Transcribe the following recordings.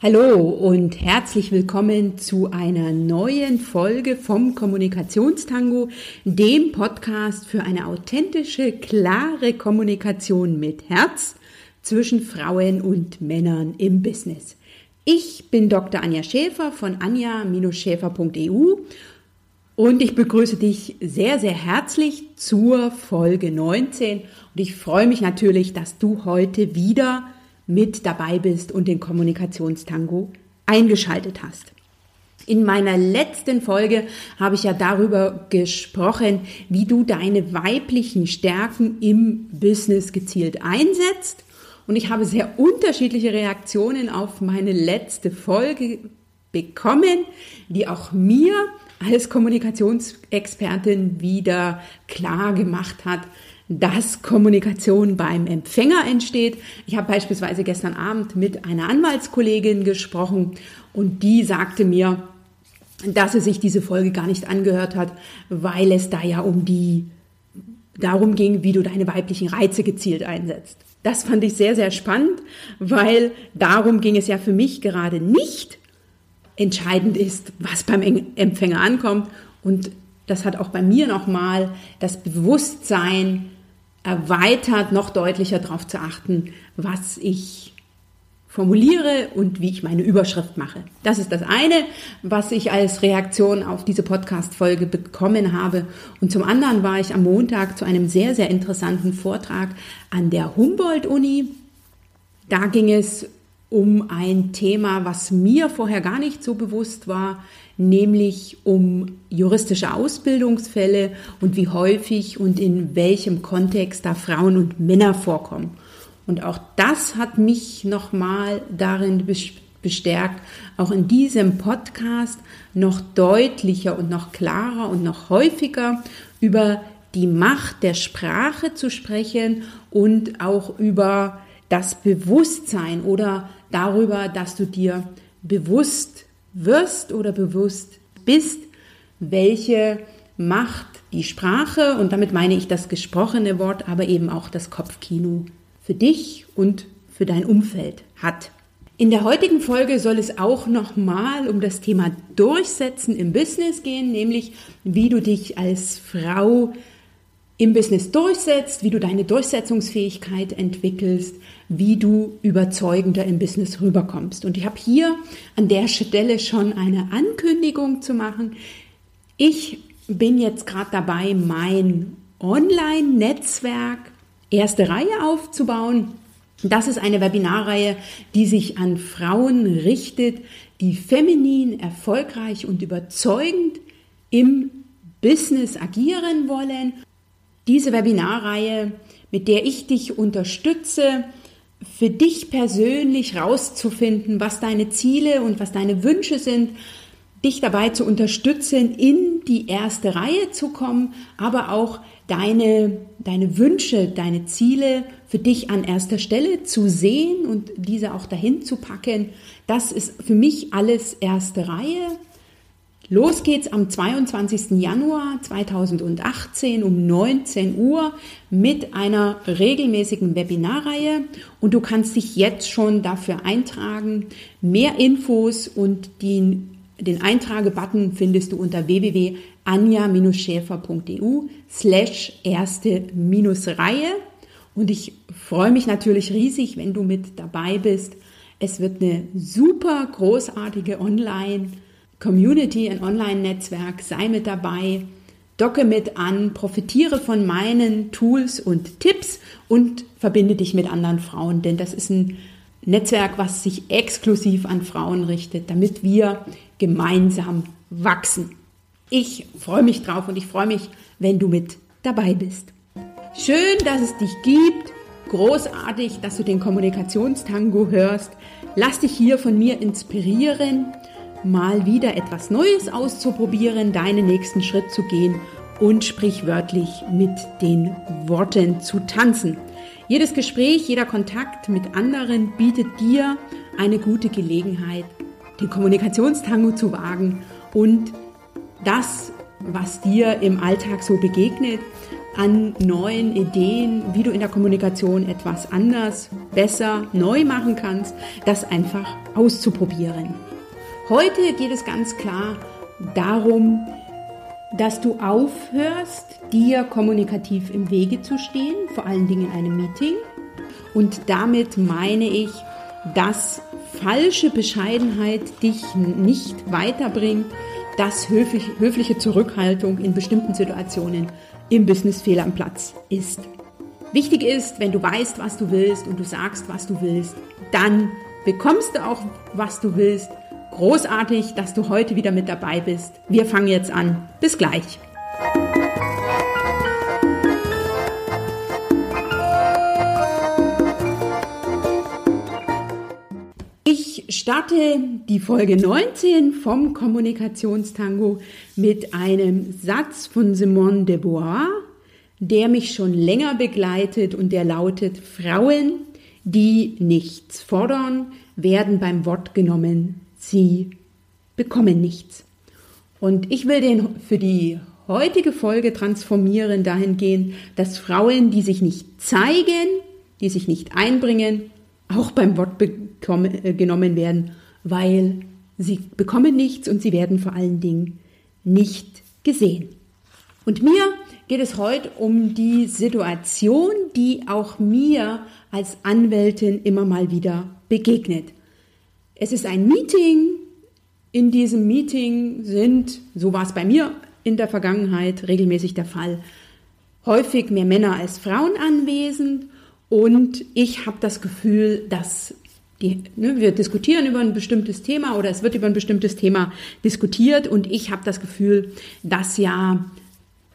Hallo und herzlich willkommen zu einer neuen Folge vom Kommunikationstango, dem Podcast für eine authentische, klare Kommunikation mit Herz zwischen Frauen und Männern im Business. Ich bin Dr. Anja Schäfer von anja-schäfer.eu und ich begrüße dich sehr, sehr herzlich zur Folge 19 und ich freue mich natürlich, dass du heute wieder mit dabei bist und den Kommunikationstango eingeschaltet hast. In meiner letzten Folge habe ich ja darüber gesprochen, wie du deine weiblichen Stärken im Business gezielt einsetzt. Und ich habe sehr unterschiedliche Reaktionen auf meine letzte Folge bekommen, die auch mir als Kommunikationsexpertin wieder klar gemacht hat, dass Kommunikation beim Empfänger entsteht. Ich habe beispielsweise gestern Abend mit einer Anwaltskollegin gesprochen und die sagte mir, dass sie sich diese Folge gar nicht angehört hat, weil es da ja um die darum ging, wie du deine weiblichen Reize gezielt einsetzt. Das fand ich sehr, sehr spannend, weil darum ging es ja für mich gerade nicht. Entscheidend ist, was beim Empfänger ankommt und das hat auch bei mir nochmal das Bewusstsein erweitert, noch deutlicher darauf zu achten, was ich formuliere und wie ich meine Überschrift mache. Das ist das eine, was ich als Reaktion auf diese Podcast-Folge bekommen habe. Und zum anderen war ich am Montag zu einem sehr, sehr interessanten Vortrag an der Humboldt-Uni. Da ging es um ein Thema, was mir vorher gar nicht so bewusst war, nämlich um juristische Ausbildungsfälle und wie häufig und in welchem Kontext da Frauen und Männer vorkommen. Und auch das hat mich nochmal darin bestärkt, auch in diesem Podcast noch deutlicher und noch klarer und noch häufiger über die Macht der Sprache zu sprechen und auch über das Bewusstsein oder darüber, dass du dir bewusst wirst oder bewusst bist, welche Macht die Sprache, und damit meine ich das gesprochene Wort, aber eben auch das Kopfkino für dich und für dein Umfeld hat. In der heutigen Folge soll es auch nochmal um das Thema Durchsetzen im Business gehen, nämlich wie du dich als Frau im Business durchsetzt, wie du deine Durchsetzungsfähigkeit entwickelst, wie du überzeugender im Business rüberkommst. Und ich habe hier an der Stelle schon eine Ankündigung zu machen. Ich bin jetzt gerade dabei, mein Online-Netzwerk erste Reihe aufzubauen. Das ist eine Webinarreihe, die sich an Frauen richtet, die feminin, erfolgreich und überzeugend im Business agieren wollen diese Webinarreihe, mit der ich dich unterstütze, für dich persönlich rauszufinden, was deine Ziele und was deine Wünsche sind, dich dabei zu unterstützen, in die erste Reihe zu kommen, aber auch deine, deine Wünsche, deine Ziele für dich an erster Stelle zu sehen und diese auch dahin zu packen. Das ist für mich alles erste Reihe. Los geht's am 22. Januar 2018 um 19 Uhr mit einer regelmäßigen Webinarreihe und du kannst dich jetzt schon dafür eintragen. Mehr Infos und den, den Eintrage-Button findest du unter www.anja-schäfer.eu slash erste-reihe und ich freue mich natürlich riesig, wenn du mit dabei bist. Es wird eine super großartige Online- Community, ein Online-Netzwerk, sei mit dabei, docke mit an, profitiere von meinen Tools und Tipps und verbinde dich mit anderen Frauen, denn das ist ein Netzwerk, was sich exklusiv an Frauen richtet, damit wir gemeinsam wachsen. Ich freue mich drauf und ich freue mich, wenn du mit dabei bist. Schön, dass es dich gibt. Großartig, dass du den Kommunikationstango hörst. Lass dich hier von mir inspirieren mal wieder etwas Neues auszuprobieren, deinen nächsten Schritt zu gehen und sprichwörtlich mit den Worten zu tanzen. Jedes Gespräch, jeder Kontakt mit anderen bietet dir eine gute Gelegenheit, den Kommunikationstango zu wagen und das, was dir im Alltag so begegnet, an neuen Ideen, wie du in der Kommunikation etwas anders, besser, neu machen kannst, das einfach auszuprobieren. Heute geht es ganz klar darum, dass du aufhörst, dir kommunikativ im Wege zu stehen, vor allen Dingen in einem Meeting. Und damit meine ich, dass falsche Bescheidenheit dich nicht weiterbringt, dass höfliche Zurückhaltung in bestimmten Situationen im Business fehl am Platz ist. Wichtig ist, wenn du weißt, was du willst und du sagst, was du willst, dann bekommst du auch, was du willst. Großartig, dass du heute wieder mit dabei bist. Wir fangen jetzt an. Bis gleich. starte die Folge 19 vom Kommunikationstango mit einem Satz von Simone de Beauvoir, der mich schon länger begleitet und der lautet, Frauen, die nichts fordern, werden beim Wort genommen, sie bekommen nichts. Und ich will den für die heutige Folge transformieren dahingehend, dass Frauen, die sich nicht zeigen, die sich nicht einbringen, auch beim Wort äh, genommen werden, weil sie bekommen nichts und sie werden vor allen Dingen nicht gesehen. Und mir geht es heute um die Situation, die auch mir als Anwältin immer mal wieder begegnet. Es ist ein Meeting. In diesem Meeting sind, so war es bei mir in der Vergangenheit regelmäßig der Fall, häufig mehr Männer als Frauen anwesend und ich habe das Gefühl, dass die, ne, wir diskutieren über ein bestimmtes Thema oder es wird über ein bestimmtes Thema diskutiert und ich habe das Gefühl, dass ja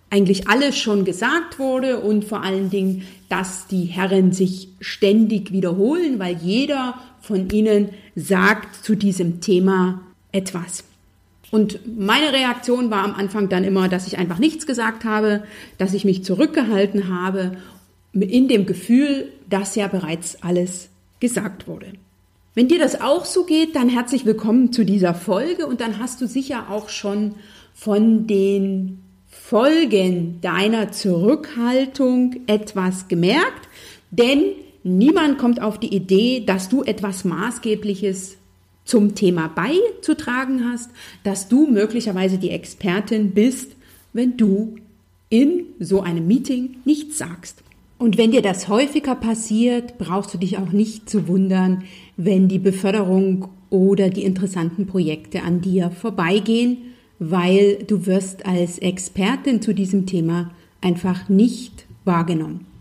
eigentlich alles schon gesagt wurde und vor allen Dingen, dass die Herren sich ständig wiederholen, weil jeder von ihnen sagt zu diesem Thema etwas. Und meine Reaktion war am Anfang dann immer, dass ich einfach nichts gesagt habe, dass ich mich zurückgehalten habe in dem Gefühl, dass ja bereits alles gesagt wurde. Wenn dir das auch so geht, dann herzlich willkommen zu dieser Folge und dann hast du sicher auch schon von den Folgen deiner Zurückhaltung etwas gemerkt, denn niemand kommt auf die Idee, dass du etwas Maßgebliches zum Thema beizutragen hast, dass du möglicherweise die Expertin bist, wenn du in so einem Meeting nichts sagst. Und wenn dir das häufiger passiert, brauchst du dich auch nicht zu wundern, wenn die Beförderung oder die interessanten Projekte an dir vorbeigehen, weil du wirst als Expertin zu diesem Thema einfach nicht wahrgenommen.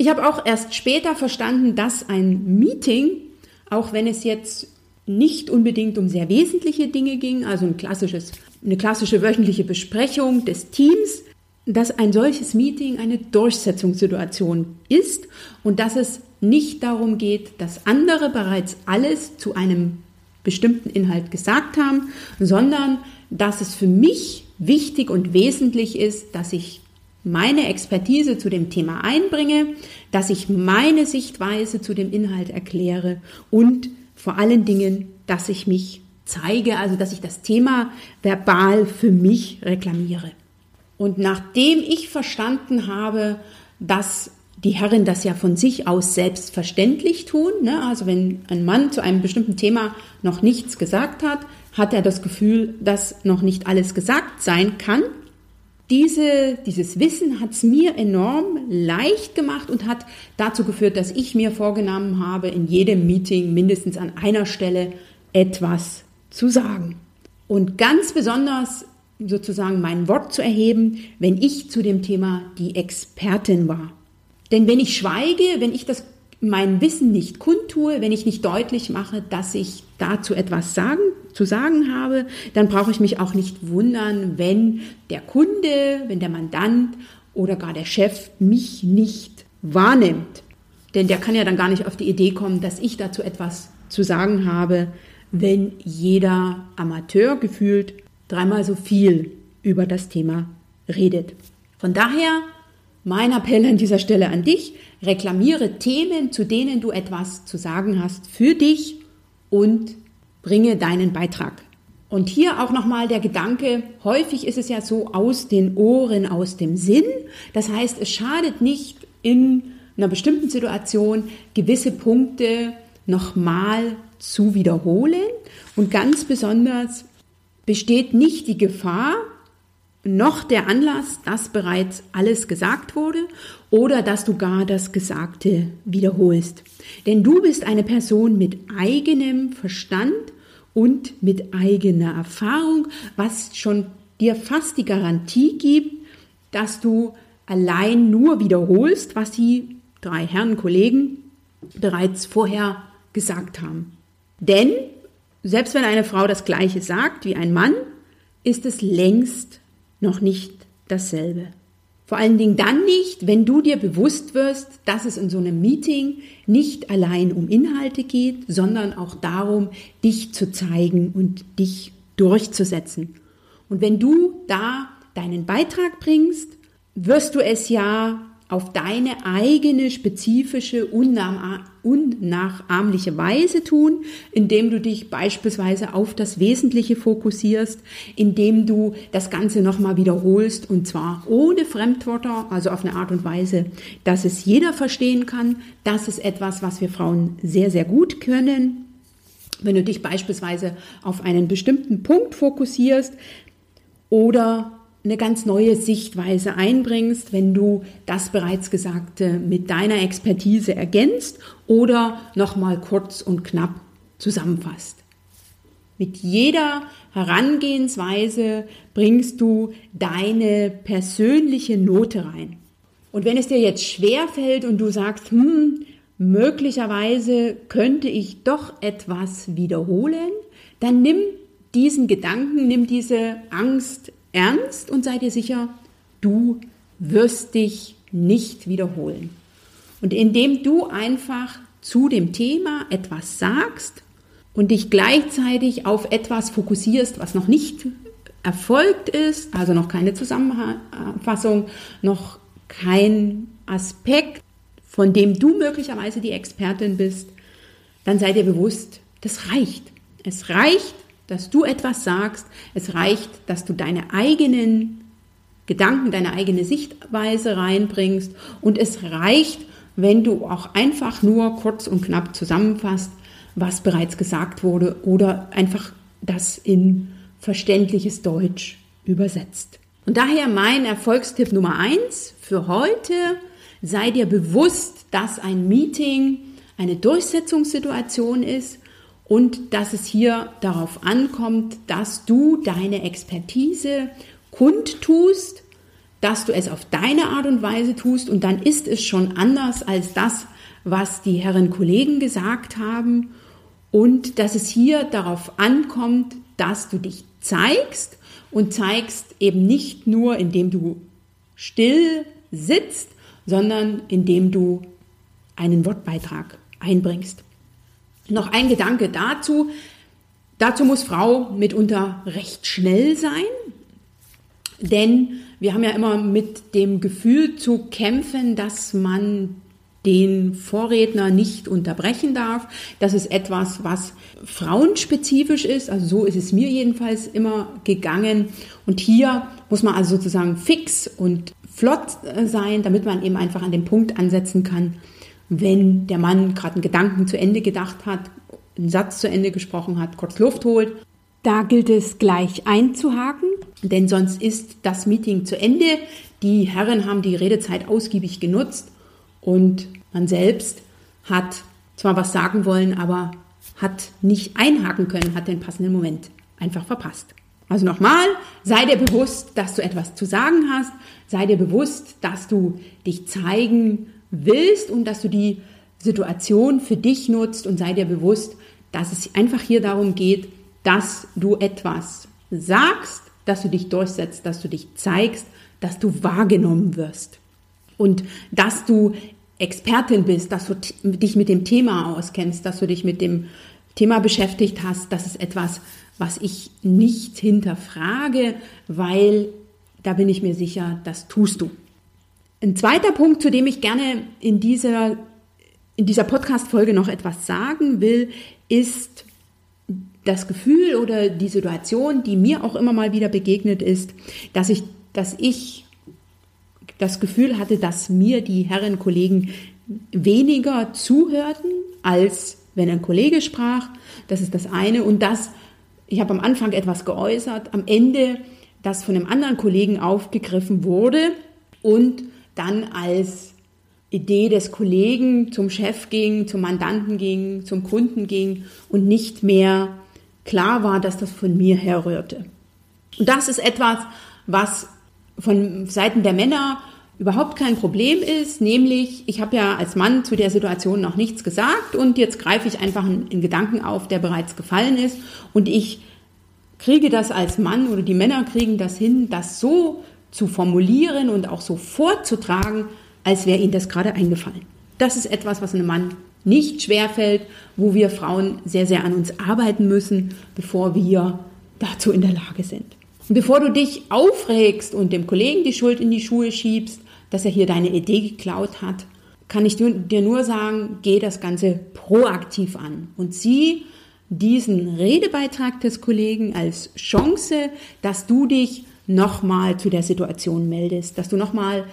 Ich habe auch erst später verstanden, dass ein Meeting, auch wenn es jetzt nicht unbedingt um sehr wesentliche Dinge ging, also ein klassisches, eine klassische wöchentliche Besprechung des Teams, dass ein solches Meeting eine Durchsetzungssituation ist und dass es nicht darum geht, dass andere bereits alles zu einem bestimmten Inhalt gesagt haben, sondern dass es für mich wichtig und wesentlich ist, dass ich meine Expertise zu dem Thema einbringe, dass ich meine Sichtweise zu dem Inhalt erkläre und vor allen Dingen, dass ich mich zeige, also dass ich das Thema verbal für mich reklamiere. Und nachdem ich verstanden habe, dass die Herren das ja von sich aus selbstverständlich tun, ne? also wenn ein Mann zu einem bestimmten Thema noch nichts gesagt hat, hat er das Gefühl, dass noch nicht alles gesagt sein kann. Diese, dieses Wissen hat es mir enorm leicht gemacht und hat dazu geführt, dass ich mir vorgenommen habe, in jedem Meeting mindestens an einer Stelle etwas zu sagen. Und ganz besonders sozusagen mein Wort zu erheben, wenn ich zu dem Thema die Expertin war. Denn wenn ich schweige, wenn ich das mein Wissen nicht kundtue, wenn ich nicht deutlich mache, dass ich dazu etwas sagen, zu sagen habe, dann brauche ich mich auch nicht wundern, wenn der Kunde, wenn der Mandant oder gar der Chef mich nicht wahrnimmt. Denn der kann ja dann gar nicht auf die Idee kommen, dass ich dazu etwas zu sagen habe, wenn jeder Amateur gefühlt dreimal so viel über das Thema redet. Von daher mein Appell an dieser Stelle an dich, reklamiere Themen, zu denen du etwas zu sagen hast für dich und bringe deinen Beitrag. Und hier auch nochmal der Gedanke, häufig ist es ja so aus den Ohren, aus dem Sinn. Das heißt, es schadet nicht in einer bestimmten Situation gewisse Punkte nochmal zu wiederholen. Und ganz besonders besteht nicht die Gefahr, noch der Anlass, dass bereits alles gesagt wurde oder dass du gar das Gesagte wiederholst. Denn du bist eine Person mit eigenem Verstand und mit eigener Erfahrung, was schon dir fast die Garantie gibt, dass du allein nur wiederholst, was die drei Herren Kollegen bereits vorher gesagt haben. Denn selbst wenn eine Frau das Gleiche sagt wie ein Mann, ist es längst noch nicht dasselbe. Vor allen Dingen dann nicht, wenn du dir bewusst wirst, dass es in so einem Meeting nicht allein um Inhalte geht, sondern auch darum, dich zu zeigen und dich durchzusetzen. Und wenn du da deinen Beitrag bringst, wirst du es ja auf deine eigene spezifische, unnachahmliche Weise tun, indem du dich beispielsweise auf das Wesentliche fokussierst, indem du das Ganze nochmal wiederholst und zwar ohne Fremdwörter, also auf eine Art und Weise, dass es jeder verstehen kann. Das ist etwas, was wir Frauen sehr, sehr gut können. Wenn du dich beispielsweise auf einen bestimmten Punkt fokussierst oder eine ganz neue Sichtweise einbringst, wenn du das bereits Gesagte mit deiner Expertise ergänzt oder nochmal kurz und knapp zusammenfasst. Mit jeder Herangehensweise bringst du deine persönliche Note rein. Und wenn es dir jetzt schwer fällt und du sagst, hm, möglicherweise könnte ich doch etwas wiederholen, dann nimm diesen Gedanken, nimm diese Angst ernst und sei dir sicher, du wirst dich nicht wiederholen. Und indem du einfach zu dem Thema etwas sagst und dich gleichzeitig auf etwas fokussierst, was noch nicht erfolgt ist, also noch keine Zusammenfassung, noch kein Aspekt, von dem du möglicherweise die Expertin bist, dann sei dir bewusst, das reicht. Es reicht, dass du etwas sagst. Es reicht, dass du deine eigenen Gedanken, deine eigene Sichtweise reinbringst. Und es reicht, wenn du auch einfach nur kurz und knapp zusammenfasst, was bereits gesagt wurde oder einfach das in verständliches Deutsch übersetzt. Und daher mein Erfolgstipp Nummer eins für heute, sei dir bewusst, dass ein Meeting eine Durchsetzungssituation ist und dass es hier darauf ankommt, dass du deine Expertise kundtust, dass du es auf deine Art und Weise tust und dann ist es schon anders als das, was die Herren Kollegen gesagt haben und dass es hier darauf ankommt, dass du dich zeigst und zeigst eben nicht nur, indem du still sitzt, sondern indem du einen Wortbeitrag einbringst. Noch ein Gedanke dazu. Dazu muss Frau mitunter recht schnell sein, denn wir haben ja immer mit dem Gefühl zu kämpfen, dass man den Vorredner nicht unterbrechen darf. Das ist etwas, was frauenspezifisch ist. Also so ist es mir jedenfalls immer gegangen. Und hier muss man also sozusagen fix und flott sein, damit man eben einfach an dem Punkt ansetzen kann, wenn der Mann gerade einen Gedanken zu Ende gedacht hat, einen Satz zu Ende gesprochen hat, kurz Luft holt. Da gilt es gleich einzuhaken, denn sonst ist das Meeting zu Ende. Die Herren haben die Redezeit ausgiebig genutzt und man selbst hat zwar was sagen wollen, aber hat nicht einhaken können, hat den passenden Moment einfach verpasst. Also nochmal, sei dir bewusst, dass du etwas zu sagen hast, sei dir bewusst, dass du dich zeigen willst und dass du die Situation für dich nutzt und sei dir bewusst, dass es einfach hier darum geht, dass du etwas sagst, dass du dich durchsetzt, dass du dich zeigst, dass du wahrgenommen wirst und dass du Expertin bist, dass du dich mit dem Thema auskennst, dass du dich mit dem Thema beschäftigt hast. Das ist etwas, was ich nicht hinterfrage, weil da bin ich mir sicher, das tust du. Ein zweiter Punkt, zu dem ich gerne in dieser, in dieser Podcast-Folge noch etwas sagen will, ist das Gefühl oder die Situation, die mir auch immer mal wieder begegnet ist, dass ich, dass ich das Gefühl hatte, dass mir die Herren Kollegen weniger zuhörten, als wenn ein Kollege sprach. Das ist das eine. Und das, ich habe am Anfang etwas geäußert, am Ende das von einem anderen Kollegen aufgegriffen wurde und dann als Idee des Kollegen zum Chef ging, zum Mandanten ging, zum Kunden ging und nicht mehr klar war, dass das von mir herrührte. Und das ist etwas, was von Seiten der Männer überhaupt kein Problem ist, nämlich ich habe ja als Mann zu der Situation noch nichts gesagt und jetzt greife ich einfach einen, Gedanken auf, der bereits gefallen ist und ich kriege das als Mann oder die Männer kriegen das hin, das so zu formulieren und auch so vorzutragen, als wäre ihnen das gerade eingefallen. Das ist etwas, was einem Mann nicht schwerfällt, wo wir Frauen sehr, sehr an uns arbeiten müssen, bevor wir dazu in der Lage sind. Und bevor du dich aufregst und dem Kollegen die Schuld in die Schuhe schiebst, dass er hier deine Idee geklaut hat, kann ich dir nur sagen, geh das Ganze proaktiv an und sieh diesen Redebeitrag des Kollegen als Chance, dass du dich nochmal zu der Situation meldest, dass du nochmal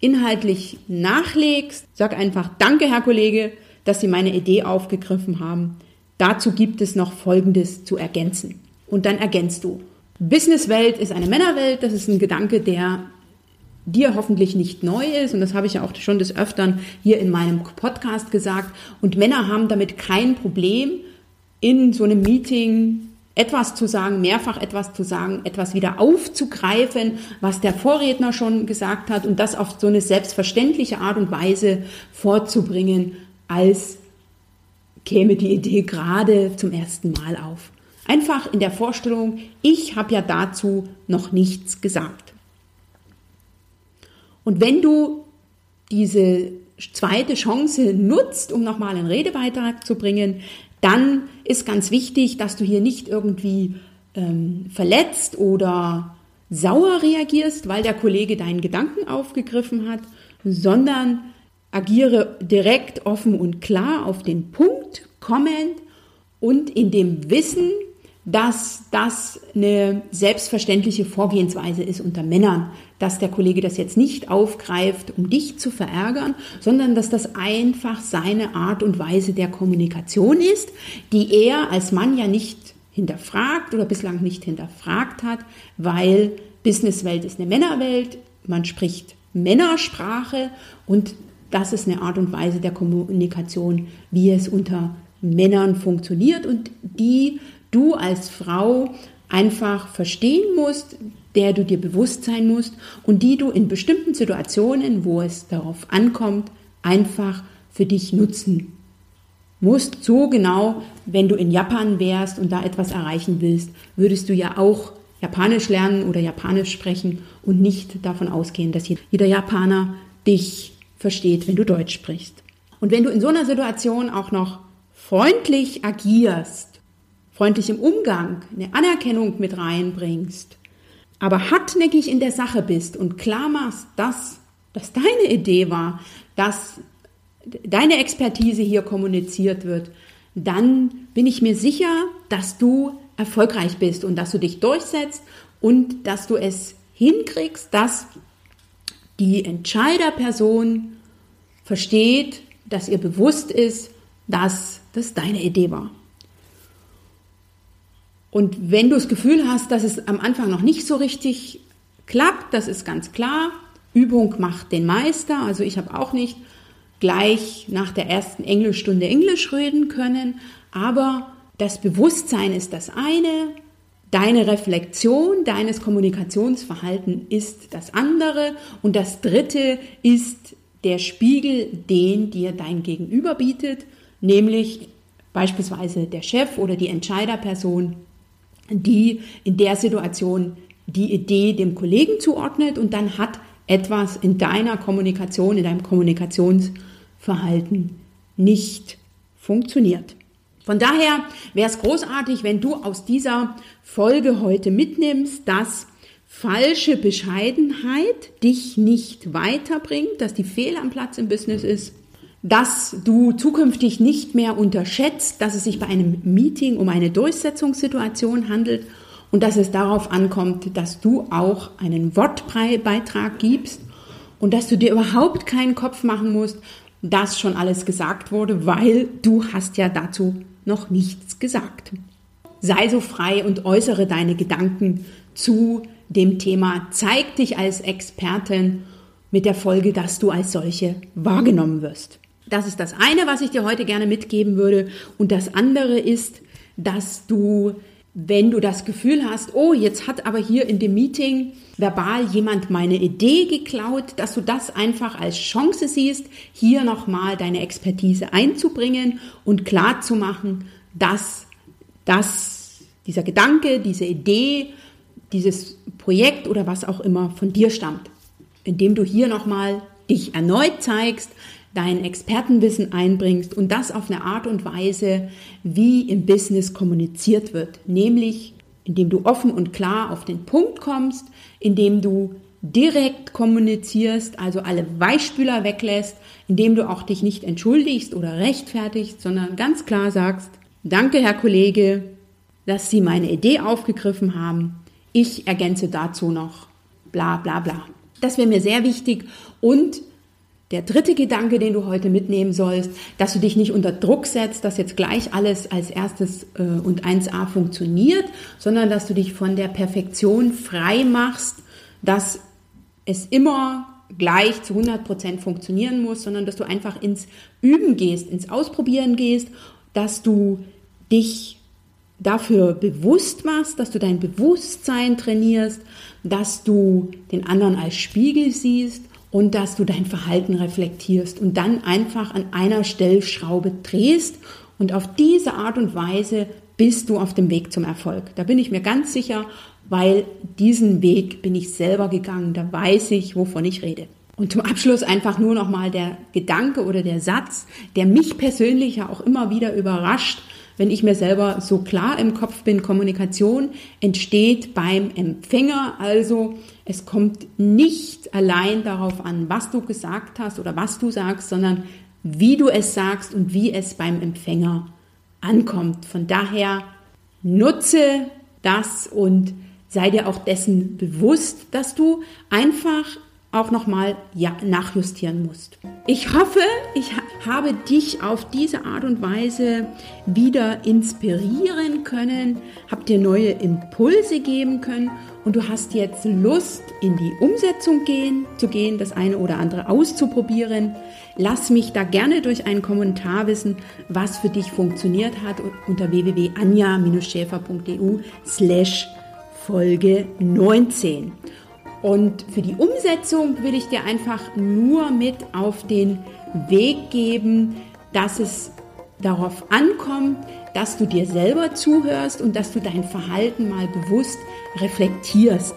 inhaltlich nachlegst. Sag einfach, danke, Herr Kollege, dass Sie meine Idee aufgegriffen haben. Dazu gibt es noch Folgendes zu ergänzen. Und dann ergänzt du. Businesswelt ist eine Männerwelt. Das ist ein Gedanke, der dir hoffentlich nicht neu ist. Und das habe ich ja auch schon des Öfteren hier in meinem Podcast gesagt. Und Männer haben damit kein Problem, in so einem Meeting etwas zu sagen, mehrfach etwas zu sagen, etwas wieder aufzugreifen, was der Vorredner schon gesagt hat und das auf so eine selbstverständliche Art und Weise vorzubringen, als käme die Idee gerade zum ersten Mal auf. Einfach in der Vorstellung, ich habe ja dazu noch nichts gesagt. Und wenn du diese zweite Chance nutzt, um nochmal einen Redebeitrag zu bringen, dann ist ganz wichtig, dass du hier nicht irgendwie ähm, verletzt oder sauer reagierst, weil der Kollege deinen Gedanken aufgegriffen hat, sondern agiere direkt, offen und klar auf den Punkt kommend und in dem Wissen, dass das eine selbstverständliche Vorgehensweise ist unter Männern, dass der Kollege das jetzt nicht aufgreift, um dich zu verärgern, sondern dass das einfach seine Art und Weise der Kommunikation ist, die er als Mann ja nicht hinterfragt oder bislang nicht hinterfragt hat, weil Businesswelt ist eine Männerwelt, man spricht Männersprache und das ist eine Art und Weise der Kommunikation, wie es unter Männern funktioniert und die du als Frau einfach verstehen musst, der du dir bewusst sein musst und die du in bestimmten Situationen, wo es darauf ankommt, einfach für dich nutzen musst. So genau, wenn du in Japan wärst und da etwas erreichen willst, würdest du ja auch Japanisch lernen oder Japanisch sprechen und nicht davon ausgehen, dass jeder Japaner dich versteht, wenn du Deutsch sprichst. Und wenn du in so einer Situation auch noch freundlich agierst, freundlich im Umgang, eine Anerkennung mit reinbringst, aber hartnäckig in der Sache bist und klar machst, dass das deine Idee war, dass deine Expertise hier kommuniziert wird, dann bin ich mir sicher, dass du erfolgreich bist und dass du dich durchsetzt und dass du es hinkriegst, dass die Entscheiderperson versteht, dass ihr bewusst ist, dass das deine Idee war. Und wenn du das Gefühl hast, dass es am Anfang noch nicht so richtig klappt, das ist ganz klar. Übung macht den Meister. Also ich habe auch nicht gleich nach der ersten Englischstunde Englisch reden können. Aber das Bewusstsein ist das eine. Deine Reflexion deines Kommunikationsverhalten ist das andere. Und das dritte ist der Spiegel, den dir dein Gegenüber bietet, nämlich beispielsweise der Chef oder die Entscheiderperson die in der Situation die Idee dem Kollegen zuordnet und dann hat etwas in deiner Kommunikation, in deinem Kommunikationsverhalten nicht funktioniert. Von daher wäre es großartig, wenn du aus dieser Folge heute mitnimmst, dass falsche Bescheidenheit dich nicht weiterbringt, dass die Fehl am Platz im Business ist, dass du zukünftig nicht mehr unterschätzt, dass es sich bei einem Meeting um eine Durchsetzungssituation handelt und dass es darauf ankommt, dass du auch einen Wortbeitrag gibst und dass du dir überhaupt keinen Kopf machen musst, dass schon alles gesagt wurde, weil du hast ja dazu noch nichts gesagt. Sei so frei und äußere deine Gedanken zu dem Thema. Zeig dich als Expertin mit der Folge, dass du als solche wahrgenommen wirst. Das ist das eine, was ich dir heute gerne mitgeben würde. Und das andere ist, dass du, wenn du das Gefühl hast, oh, jetzt hat aber hier in dem Meeting verbal jemand meine Idee geklaut, dass du das einfach als Chance siehst, hier nochmal deine Expertise einzubringen und klar zu machen, dass das, dieser Gedanke, diese Idee, dieses Projekt oder was auch immer von dir stammt. Indem du hier nochmal dich erneut zeigst, dein Expertenwissen einbringst und das auf eine Art und Weise, wie im Business kommuniziert wird, nämlich indem du offen und klar auf den Punkt kommst, indem du direkt kommunizierst, also alle Weichspüler weglässt, indem du auch dich nicht entschuldigst oder rechtfertigst, sondern ganz klar sagst, danke Herr Kollege, dass Sie meine Idee aufgegriffen haben. Ich ergänze dazu noch bla bla bla. Das wäre mir sehr wichtig und der dritte Gedanke, den du heute mitnehmen sollst, dass du dich nicht unter Druck setzt, dass jetzt gleich alles als erstes äh, und 1a funktioniert, sondern dass du dich von der Perfektion frei machst, dass es immer gleich zu 100 Prozent funktionieren muss, sondern dass du einfach ins Üben gehst, ins Ausprobieren gehst, dass du dich dafür bewusst machst, dass du dein Bewusstsein trainierst, dass du den anderen als Spiegel siehst und dass du dein Verhalten reflektierst und dann einfach an einer Stellschraube drehst und auf diese Art und Weise bist du auf dem Weg zum Erfolg. Da bin ich mir ganz sicher, weil diesen Weg bin ich selber gegangen, da weiß ich, wovon ich rede. Und zum Abschluss einfach nur noch mal der Gedanke oder der Satz, der mich persönlich ja auch immer wieder überrascht, wenn ich mir selber so klar im Kopf bin, Kommunikation entsteht beim Empfänger. Also es kommt nicht allein darauf an, was du gesagt hast oder was du sagst, sondern wie du es sagst und wie es beim Empfänger ankommt. Von daher nutze das und sei dir auch dessen bewusst, dass du einfach auch nochmal ja, nachjustieren musst. Ich hoffe, ich habe dich auf diese Art und Weise wieder inspirieren können, habe dir neue Impulse geben können und du hast jetzt Lust, in die Umsetzung gehen, zu gehen, das eine oder andere auszuprobieren. Lass mich da gerne durch einen Kommentar wissen, was für dich funktioniert hat unter www.anja-schäfer.eu slash Folge 19. Und für die Umsetzung will ich dir einfach nur mit auf den Weg geben, dass es darauf ankommt, dass du dir selber zuhörst und dass du dein Verhalten mal bewusst reflektierst.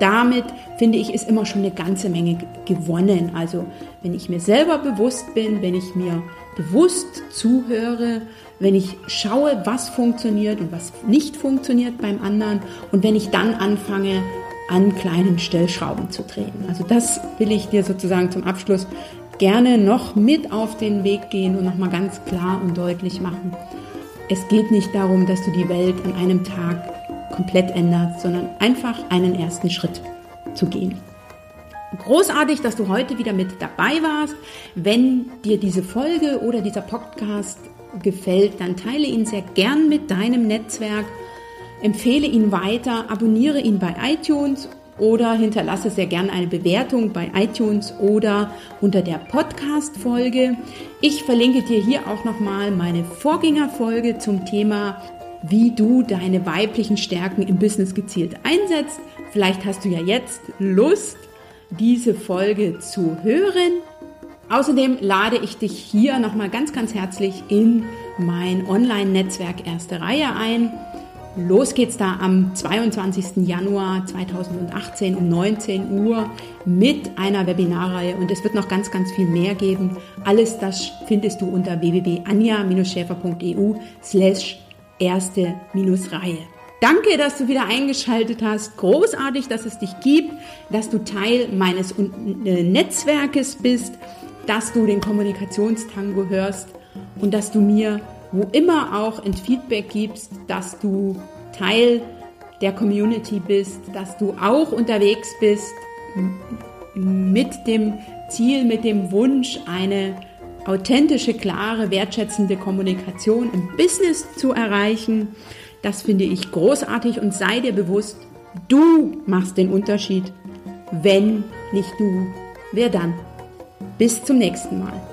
Damit finde ich, ist immer schon eine ganze Menge gewonnen. Also wenn ich mir selber bewusst bin, wenn ich mir bewusst zuhöre, wenn ich schaue, was funktioniert und was nicht funktioniert beim anderen und wenn ich dann anfange, an kleinen Stellschrauben zu drehen. Also das will ich dir sozusagen zum Abschluss gerne noch mit auf den Weg gehen und nochmal ganz klar und deutlich machen. Es geht nicht darum, dass du die Welt an einem Tag komplett änderst, sondern einfach einen ersten Schritt zu gehen. Großartig, dass du heute wieder mit dabei warst. Wenn dir diese Folge oder dieser Podcast gefällt, dann teile ihn sehr gern mit deinem Netzwerk empfehle ihn weiter, abonniere ihn bei iTunes oder hinterlasse sehr gerne eine Bewertung bei iTunes oder unter der Podcast-Folge. Ich verlinke dir hier auch nochmal meine Vorgängerfolge zum Thema, wie du deine weiblichen Stärken im Business gezielt einsetzt. Vielleicht hast du ja jetzt Lust, diese Folge zu hören. Außerdem lade ich dich hier nochmal ganz, ganz herzlich in mein Online-Netzwerk Erste Reihe ein. Los geht's da am 22. Januar 2018 um 19 Uhr mit einer Webinarreihe und es wird noch ganz, ganz viel mehr geben. Alles das findest du unter www.anja-schäfer.eu slash erste-reihe. Danke, dass du wieder eingeschaltet hast. Großartig, dass es dich gibt, dass du Teil meines äh, Netzwerkes bist dass du den Kommunikationstango hörst und dass du mir wo immer auch ein Feedback gibst, dass du Teil der Community bist, dass du auch unterwegs bist mit dem Ziel, mit dem Wunsch, eine authentische, klare, wertschätzende Kommunikation im Business zu erreichen. Das finde ich großartig und sei dir bewusst, du machst den Unterschied. Wenn nicht du, wer dann? Bis zum nächsten Mal.